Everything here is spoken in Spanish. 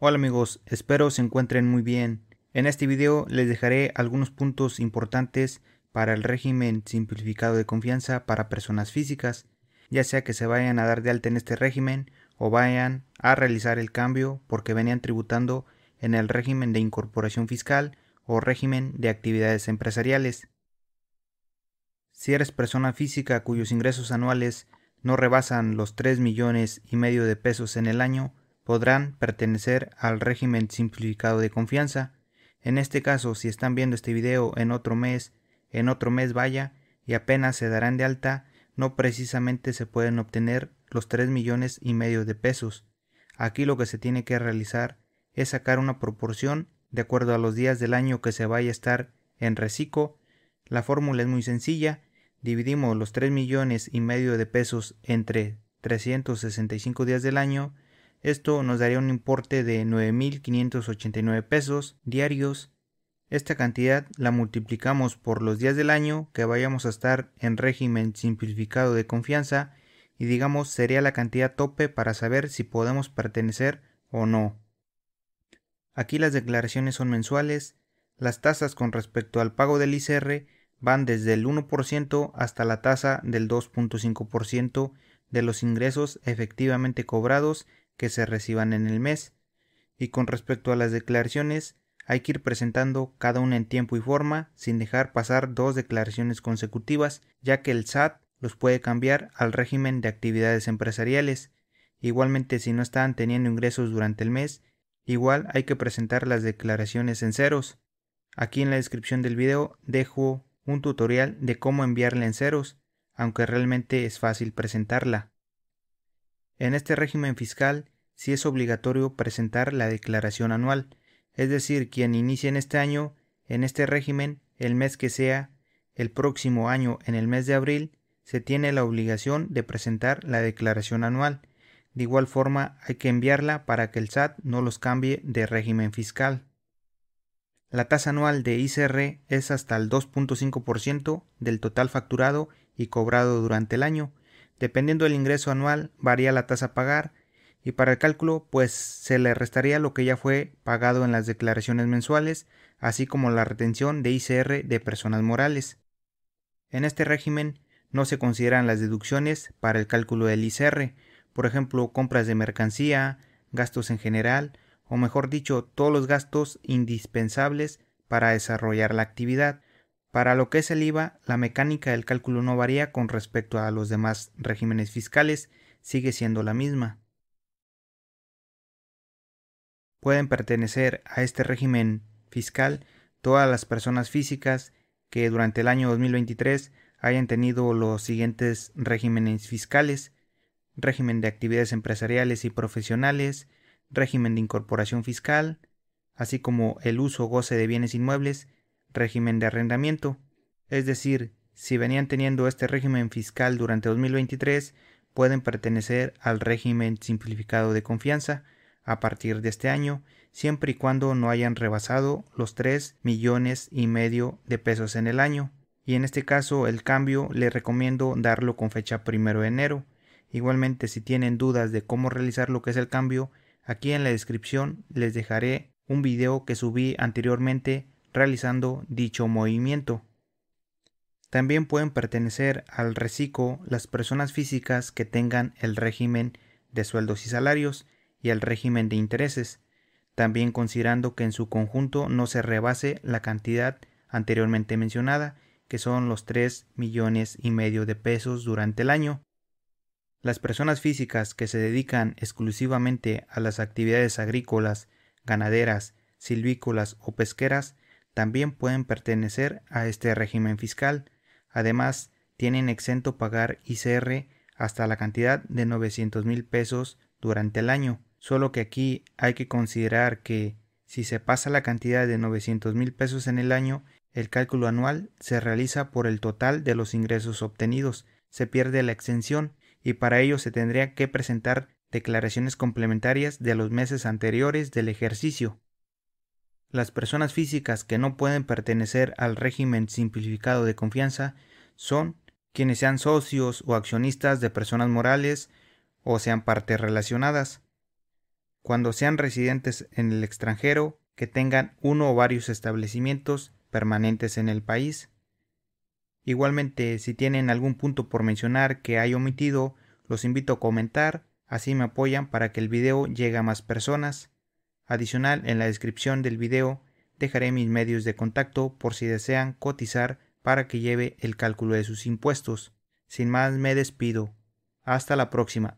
Hola amigos, espero se encuentren muy bien. En este video les dejaré algunos puntos importantes para el régimen simplificado de confianza para personas físicas, ya sea que se vayan a dar de alta en este régimen o vayan a realizar el cambio porque venían tributando en el régimen de incorporación fiscal o régimen de actividades empresariales. Si eres persona física cuyos ingresos anuales no rebasan los 3 millones y medio de pesos en el año, podrán pertenecer al régimen simplificado de confianza. En este caso, si están viendo este video en otro mes, en otro mes vaya y apenas se darán de alta, no precisamente se pueden obtener los 3 millones y medio de pesos. Aquí lo que se tiene que realizar es sacar una proporción de acuerdo a los días del año que se vaya a estar en reciclo. La fórmula es muy sencilla. Dividimos los 3 millones y medio de pesos entre 365 días del año esto nos daría un importe de 9.589 pesos diarios. Esta cantidad la multiplicamos por los días del año que vayamos a estar en régimen simplificado de confianza y digamos sería la cantidad tope para saber si podemos pertenecer o no. Aquí las declaraciones son mensuales, las tasas con respecto al pago del ICR van desde el 1% hasta la tasa del 2.5% de los ingresos efectivamente cobrados que se reciban en el mes. Y con respecto a las declaraciones, hay que ir presentando cada una en tiempo y forma sin dejar pasar dos declaraciones consecutivas, ya que el SAT los puede cambiar al régimen de actividades empresariales. Igualmente si no están teniendo ingresos durante el mes, igual hay que presentar las declaraciones en ceros. Aquí en la descripción del video dejo un tutorial de cómo enviarla en ceros, aunque realmente es fácil presentarla. En este régimen fiscal sí es obligatorio presentar la declaración anual, es decir, quien inicie en este año, en este régimen, el mes que sea, el próximo año, en el mes de abril, se tiene la obligación de presentar la declaración anual. De igual forma, hay que enviarla para que el SAT no los cambie de régimen fiscal. La tasa anual de ICR es hasta el 2.5% del total facturado y cobrado durante el año, Dependiendo del ingreso anual, varía la tasa a pagar y para el cálculo pues se le restaría lo que ya fue pagado en las declaraciones mensuales, así como la retención de ICR de personas morales. En este régimen no se consideran las deducciones para el cálculo del ICR, por ejemplo, compras de mercancía, gastos en general, o mejor dicho, todos los gastos indispensables para desarrollar la actividad, para lo que es el IVA, la mecánica del cálculo no varía con respecto a los demás regímenes fiscales, sigue siendo la misma. Pueden pertenecer a este régimen fiscal todas las personas físicas que durante el año 2023 hayan tenido los siguientes regímenes fiscales, régimen de actividades empresariales y profesionales, régimen de incorporación fiscal, así como el uso o goce de bienes inmuebles régimen de arrendamiento, es decir, si venían teniendo este régimen fiscal durante 2023, pueden pertenecer al régimen simplificado de confianza a partir de este año, siempre y cuando no hayan rebasado los 3 millones y medio de pesos en el año. Y en este caso el cambio le recomiendo darlo con fecha primero de enero. Igualmente si tienen dudas de cómo realizar lo que es el cambio, aquí en la descripción les dejaré un video que subí anteriormente realizando dicho movimiento. También pueden pertenecer al reciclo las personas físicas que tengan el régimen de sueldos y salarios y el régimen de intereses, también considerando que en su conjunto no se rebase la cantidad anteriormente mencionada, que son los 3 millones y medio de pesos durante el año. Las personas físicas que se dedican exclusivamente a las actividades agrícolas, ganaderas, silvícolas o pesqueras también pueden pertenecer a este régimen fiscal. Además, tienen exento pagar ICR hasta la cantidad de 900 mil pesos durante el año. Solo que aquí hay que considerar que si se pasa la cantidad de 900 mil pesos en el año, el cálculo anual se realiza por el total de los ingresos obtenidos, se pierde la exención y para ello se tendría que presentar declaraciones complementarias de los meses anteriores del ejercicio. Las personas físicas que no pueden pertenecer al régimen simplificado de confianza son quienes sean socios o accionistas de personas morales o sean partes relacionadas. cuando sean residentes en el extranjero que tengan uno o varios establecimientos permanentes en el país. Igualmente, si tienen algún punto por mencionar que hay omitido, los invito a comentar, así me apoyan para que el video llegue a más personas. Adicional, en la descripción del video dejaré mis medios de contacto por si desean cotizar para que lleve el cálculo de sus impuestos. Sin más me despido. Hasta la próxima.